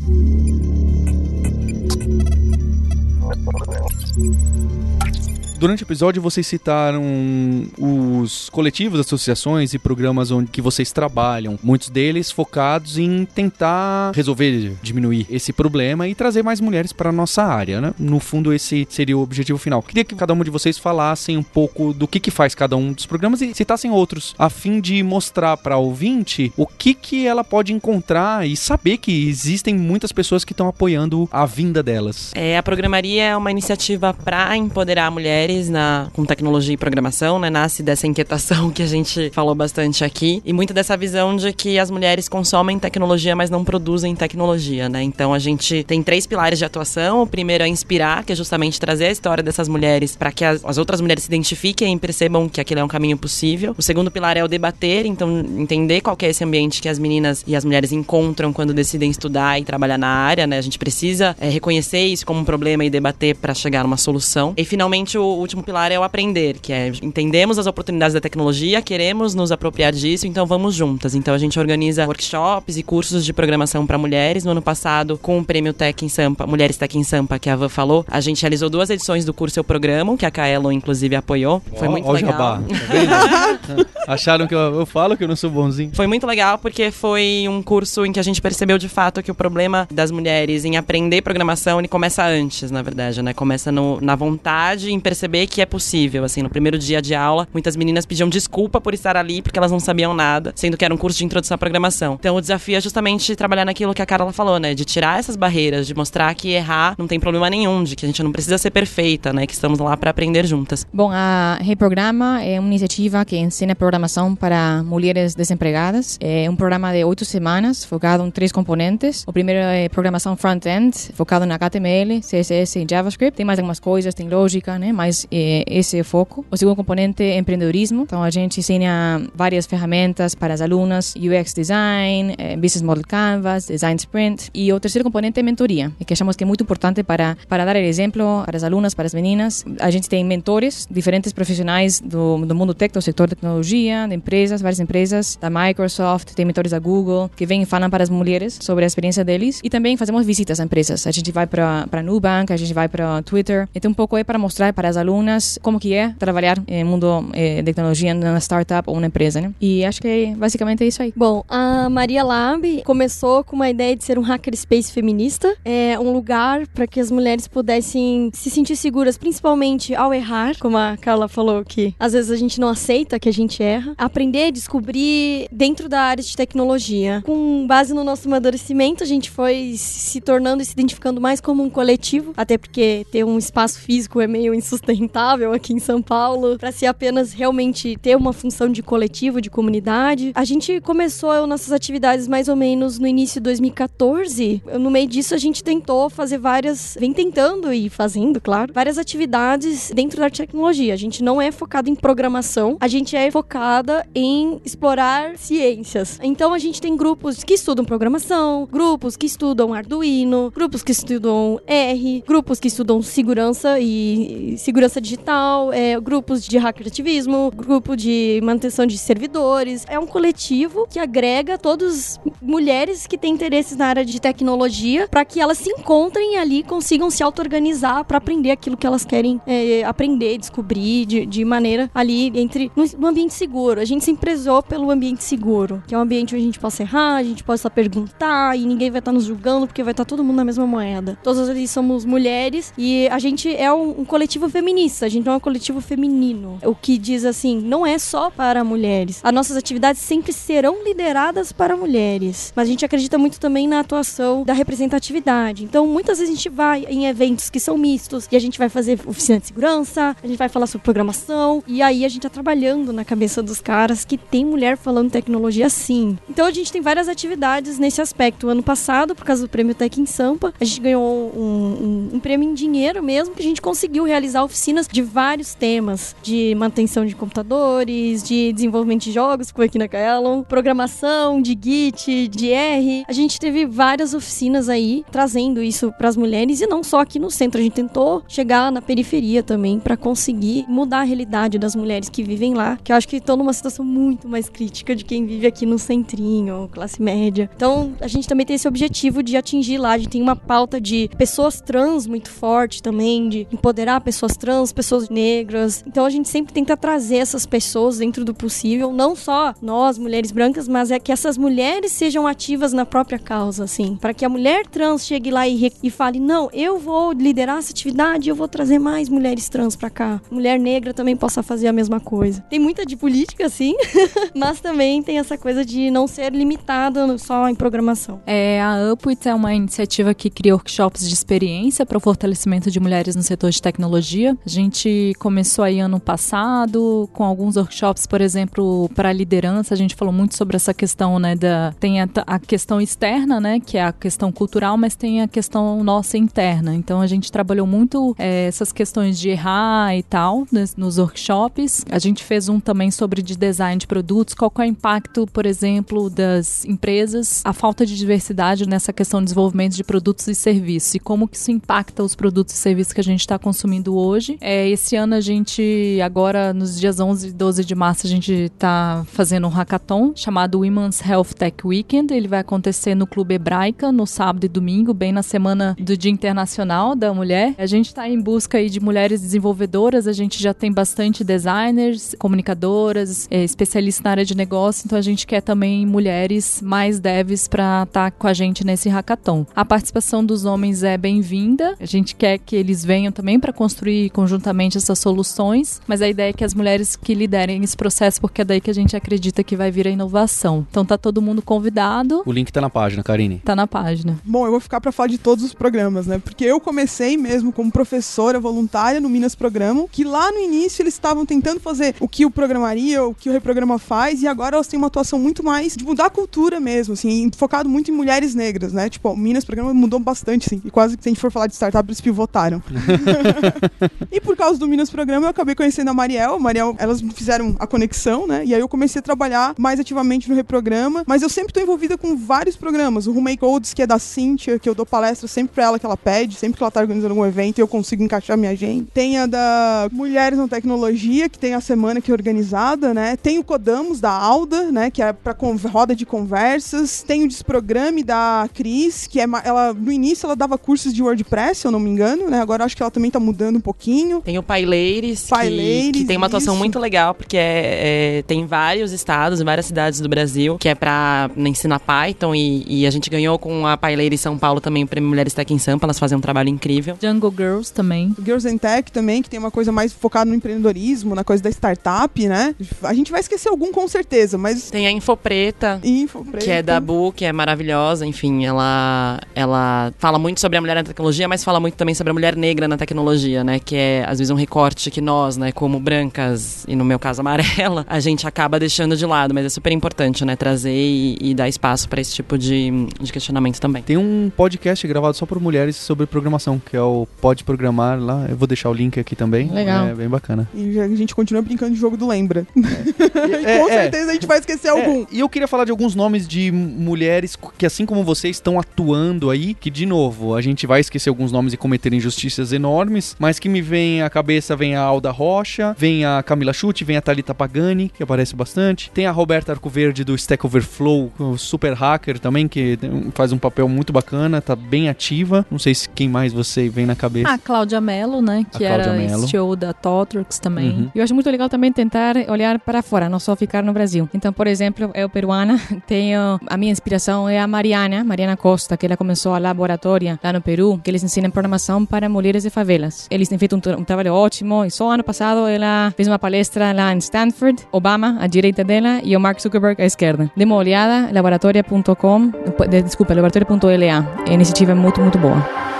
Thank you. Durante o episódio, vocês citaram os coletivos, associações e programas onde que vocês trabalham. Muitos deles focados em tentar resolver, diminuir esse problema e trazer mais mulheres para nossa área, né? No fundo, esse seria o objetivo final. Queria que cada um de vocês falassem um pouco do que, que faz cada um dos programas e citassem outros, a fim de mostrar para ouvinte o que, que ela pode encontrar e saber que existem muitas pessoas que estão apoiando a vinda delas. É, a programaria é uma iniciativa para empoderar mulheres na, com tecnologia e programação, né? Nasce dessa inquietação que a gente falou bastante aqui e muito dessa visão de que as mulheres consomem tecnologia, mas não produzem tecnologia, né? Então a gente tem três pilares de atuação. O primeiro é inspirar, que é justamente trazer a história dessas mulheres para que as, as outras mulheres se identifiquem e percebam que aquele é um caminho possível. O segundo pilar é o debater, então entender qual é esse ambiente que as meninas e as mulheres encontram quando decidem estudar e trabalhar na área, né? A gente precisa é, reconhecer isso como um problema e debater para chegar numa solução. E finalmente o último pilar é o aprender, que é entendemos as oportunidades da tecnologia, queremos nos apropriar disso, então vamos juntas. Então a gente organiza workshops e cursos de programação para mulheres. No ano passado, com o prêmio Tech em Sampa, Mulheres Tech em Sampa, que a Van falou, a gente realizou duas edições do curso Eu Programo, que a Kaelo inclusive apoiou. Foi muito ó o legal. jabá, tá? Acharam que eu, eu falo que eu não sou bonzinho. Foi muito legal porque foi um curso em que a gente percebeu de fato que o problema das mulheres em aprender programação ele começa antes, na verdade, né? Começa no- na vontade em perceber que é possível. Assim, no primeiro dia de aula, muitas meninas pediam desculpa por estar ali porque elas não sabiam nada, sendo que era um curso de introdução à programação. Então o desafio é justamente trabalhar naquilo que a Carla falou, né? De tirar essas barreiras, de mostrar que errar não tem problema nenhum, de que a gente não precisa ser perfeita, né? Que estamos lá para aprender juntas. Bom, a Reprograma é uma iniciativa que ensina programação para mulheres desempregadas. É um programa de oito semanas, focado em três componentes. O primeiro é programação front-end, focado na HTML, CSS e JavaScript. Tem mais algumas coisas, tem lógica, né? Mas é, esse foco. O segundo componente é empreendedorismo. Então, a gente ensina várias ferramentas para as alunas, UX Design, eh, Business Model Canvas, Design Sprint. E o terceiro componente é mentoria, que achamos que é muito importante para, para dar exemplo para as alunas, para as meninas. A gente tem mentores, diferentes profissionais do, do mundo tech, do setor de tecnologia, de empresas, várias empresas, da Microsoft, tem mentores da Google, que vêm e falam para as mulheres sobre a experiência deles. E também fazemos visitas a empresas. A gente vai para Nubank, a gente vai para Twitter. Então, um pouco é para mostrar para as alunas como que é trabalhar no mundo eh, de tecnologia numa startup ou uma empresa, né? E acho que basicamente é isso aí. Bom, a Maria Lab começou com uma ideia de ser um hackerspace feminista, é um lugar para que as mulheres pudessem se sentir seguras, principalmente ao errar, como a Carla falou que às vezes a gente não aceita que a gente erra, aprender, descobrir dentro da área de tecnologia. Com base no nosso amadurecimento, a gente foi se tornando e se identificando mais como um coletivo, até porque ter um espaço físico é meio insustentável aqui em São Paulo, para se apenas realmente ter uma função de coletivo, de comunidade. A gente começou nossas atividades mais ou menos no início de 2014. No meio disso, a gente tentou fazer várias, vem tentando e fazendo, claro, várias atividades dentro da tecnologia. A gente não é focado em programação, a gente é focada em explorar ciências. Então a gente tem grupos que estudam programação, grupos que estudam Arduino, grupos que estudam R, grupos que estudam segurança e segurança segurança digital, é, grupos de hackerativismo, grupo de manutenção de servidores. É um coletivo que agrega todas mulheres que têm interesses na área de tecnologia para que elas se encontrem ali consigam se auto-organizar para aprender aquilo que elas querem é, aprender, descobrir de, de maneira ali entre no, no ambiente seguro. A gente se prezou pelo ambiente seguro, que é um ambiente onde a gente possa errar, a gente possa perguntar e ninguém vai estar nos julgando porque vai estar todo mundo na mesma moeda. Todas ali somos mulheres e a gente é um, um coletivo feminista, a gente não é um coletivo feminino. O que diz assim, não é só para mulheres. As nossas atividades sempre serão lideradas para mulheres, mas a gente acredita muito também na atuação da representatividade. Então, muitas vezes a gente vai em eventos que são mistos e a gente vai fazer oficina de segurança, a gente vai falar sobre programação e aí a gente tá trabalhando na cabeça dos caras que tem mulher falando tecnologia sim. Então a gente tem várias atividades nesse aspecto. Ano passado, por causa do prêmio Tech em Sampa, a gente ganhou um, um, um prêmio em dinheiro mesmo, que a gente conseguiu realizar oficinas de vários temas, de manutenção de computadores, de desenvolvimento de jogos, foi aqui na Kaelon, programação, de Git, de R. A gente teve várias oficinas aí trazendo isso para as mulheres e não só aqui no centro. A gente tentou chegar na periferia também para conseguir mudar a realidade das mulheres que vivem lá, que eu acho que estão numa situação muito mais crítica de quem vive aqui no centrinho, classe média. Então, a gente também tem esse objetivo de atingir lá. A gente tem uma pauta de pessoas trans muito forte também, de empoderar pessoas trans, pessoas negras. Então, a gente sempre tenta trazer essas pessoas dentro do possível, não só nós, mulheres brancas, mas é que essas mulheres sejam ativas na própria causa, assim, para que a mulher trans chegue lá e, e fale: "Não, eu vou liderar essa atividade, eu vou trazer mais mulheres trans para cá. Mulher negra também possa fazer a mesma coisa". Tem muita de política assim, mas também tem essa coisa de não ser limitado só em programação. É, a Upwit é uma iniciativa que cria workshops de experiência para o fortalecimento de mulheres no setor de tecnologia. A gente começou aí ano passado com alguns workshops, por exemplo, para liderança. A gente falou muito sobre essa questão, né, da tem a, a questão externa, né, que é a questão cultural, mas tem a questão nossa interna. Então a gente trabalhou muito é, essas questões de errar e tal nos, nos workshops. A gente fez um também sobre de design de produtos, qual é o impacto, por exemplo, das empresas, a falta de diversidade nessa questão de desenvolvimento de produtos e serviços e como que isso impacta os produtos e serviços que a gente está consumindo hoje. É, esse ano a gente, agora nos dias 11 e 12 de março, a gente está fazendo um hackathon chamado Women's Health Tech Weekend. Ele vai acontecer no Clube Hebraica no sábado e domingo, bem na semana do Dia Internacional da Mulher. A gente está em busca aí de mulheres desenvolvedoras, a gente já tem bastante designers, comunicadoras, é, especialistas na área de negócio, então a gente quer também mulheres mais devs para estar tá com a gente nesse hackathon. A participação dos homens é bem-vinda, a gente quer que eles venham também para construir conjuntamente essas soluções, mas a ideia é que as mulheres que liderem esse processo, porque é daí que a gente acredita que vai vir a inovação. Então tá todo mundo convidado. O link tá na página, Karine. Tá na página. Bom, eu vou ficar para falar de todos os programas, né? Porque eu comecei mesmo como professora voluntária no Minas Programa, que lá no início eles estavam tentando fazer o que o programaria, o que o reprograma faz, e agora elas têm uma atuação muito mais de mudar a cultura mesmo, assim, focado muito em mulheres negras, né? Tipo, o Minas Programa mudou bastante, assim, e quase que se a gente for falar de startup, eles pivotaram. e por causa do Minas Programa, eu acabei conhecendo a Mariel. Mariel, elas fizeram a conexão, né? E aí eu comecei a trabalhar mais ativamente no reprograma, mas eu sempre tô envolvida com vários programas. O Rumei Codes, que é da Cynthia, que eu dou palestra sempre pra ela que ela pede, sempre que ela tá organizando algum evento eu consigo encaixar minha agenda. Tem a da Mulheres na Tecnologia, que tem a semana que é organizada, né? Tem o Codamos da Alda, né? Que é pra roda de conversas. Tem o Desprograme da Cris, que é ela no início ela dava cursos de WordPress, se eu não me engano, né? Agora acho que ela também tá mudando um pouquinho. Tem o Paileires, Paileires que, que tem uma atuação isso. muito legal, porque é, é, tem vários estados, várias cidades do Brasil, que é pra ensinar Python e, e a gente ganhou com a Paileire São Paulo também o Prêmio Mulheres Tech em Sampa, elas fazem um trabalho incrível. Jungle Girls também. Girls and Tech também, que tem uma coisa mais focada no empreendedorismo, na coisa da startup, né? A gente vai esquecer algum com certeza, mas Tem a Infopreta, Info, Preta. que é da Bu, que é maravilhosa, enfim, ela ela fala muito sobre a mulher na tecnologia, mas fala muito também sobre a mulher negra na tecnologia, né, que é às vezes um recorte que nós, né, como brancas e no meu caso amarela, a gente acaba deixando de lado, mas é super importante, né, trazer e, e dar espaço para esse tipo de, de questionamento também. Tem um podcast gravado só por mulheres sobre programação, que é o Pode Programar lá. Eu vou deixar o link aqui também. Legal. É bem bacana. E a gente continua brincando de jogo do Lembra. É, com é. certeza a gente vai esquecer algum. É, e eu queria falar de alguns nomes de mulheres que, assim como vocês, estão atuando aí. Que, de novo, a gente vai esquecer alguns nomes e cometer injustiças enormes, mas que me vem a cabeça, vem a Alda Rocha, vem a Camila Chute, vem a Thalita Pagani, que aparece bastante. Tem a Roberta Arcoverde do Stack Overflow, o super hacker também, que faz um papel muito bacana, tá bem ativa. Não sei se quem mais você vem na cabeça. A Cláudia Mello, né? Que A era Mello. CEO da Totrux também. Uhum. Eu acho muito legal também tentar olhar para fora, não só ficar no Brasil. Então, por exemplo, eu peruana, tenho a minha inspiração é a Mariana, Mariana Costa, que ela começou a laboratória lá no Peru, que eles ensinam programação para mulheres de favelas. Eles têm feito um, tra- um trabalho ótimo e só ano passado ela fez uma palestra lá em Stanford, Obama à direita dela e o Mark Zuckerberg à esquerda. Dê uma olhada, laboratória.com, de- desculpa, laboratória.la. A iniciativa é muito, muito boa.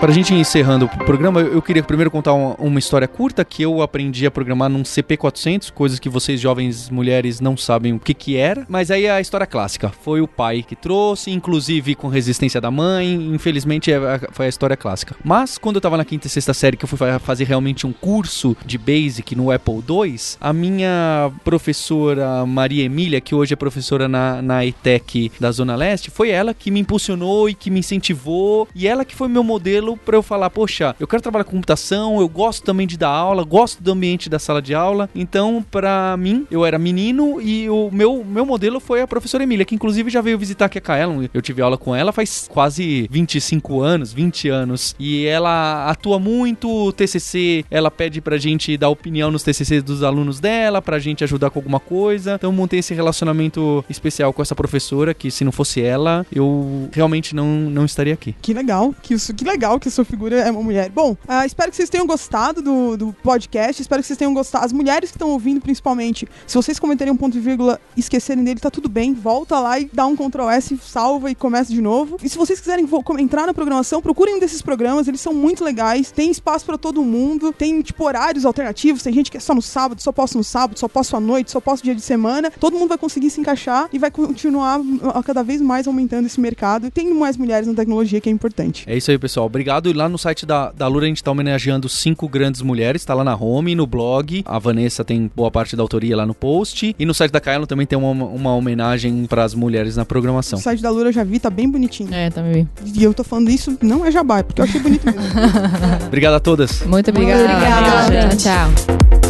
Pra gente ir encerrando o programa, eu queria primeiro contar uma, uma história curta que eu aprendi a programar num CP400, coisas que vocês jovens mulheres não sabem o que que era. Mas aí a história clássica, foi o pai que trouxe, inclusive com resistência da mãe, infelizmente é a- foi a história clássica. Mas quando eu tava na quinta e sexta série que eu fui fa- fazer realmente um curso de Basic no Apple II, a minha professora Maria Emília, que hoje é professora na, na ETEC da Zona Leste, foi ela que me impulsionou e que me incentivou, e ela que foi meu modelo pra eu falar, poxa, eu quero trabalhar com computação, eu gosto também de dar aula, gosto do ambiente da sala de aula. Então, pra mim, eu era menino e o meu, meu modelo foi a professora Emília, que inclusive já veio visitar aqui a Kaelon. Eu tive aula com ela faz quase 25 anos, 20 anos. E ela atua muito, o TCC, ela pede pra gente dar opinião nos TCCs dos alunos dela, pra gente ajudar com alguma coisa. Então, eu montei esse relacionamento especial com essa professora, que se não fosse ela, eu realmente não, não estaria aqui. Que legal, que, isso, que legal que a sua figura é uma mulher. Bom, ah, espero que vocês tenham gostado do, do podcast, espero que vocês tenham gostado. As mulheres que estão ouvindo, principalmente, se vocês cometerem um ponto e vírgula esquecerem dele, tá tudo bem. Volta lá e dá um Ctrl S, salva e começa de novo. E se vocês quiserem entrar na programação, procurem um desses programas, eles são muito legais. Tem espaço pra todo mundo, tem tipo horários alternativos. Tem gente que é só no sábado, só posso no sábado, só posso à noite, só posso dia de semana. Todo mundo vai conseguir se encaixar e vai continuar cada vez mais aumentando esse mercado. Tem mais mulheres na tecnologia que é importante. É isso aí, pessoal. Obrigado. E lá no site da, da Lura a gente tá homenageando cinco grandes mulheres. Tá lá na home, no blog. A Vanessa tem boa parte da autoria lá no post. E no site da Kaelon também tem uma, uma homenagem pras mulheres na programação. O site da Lura eu já vi, tá bem bonitinho. É, também vi. E eu tô falando isso, não é jabá, é porque eu achei bonito mesmo. Obrigado a todas. Muito obrigada. obrigada. Tchau.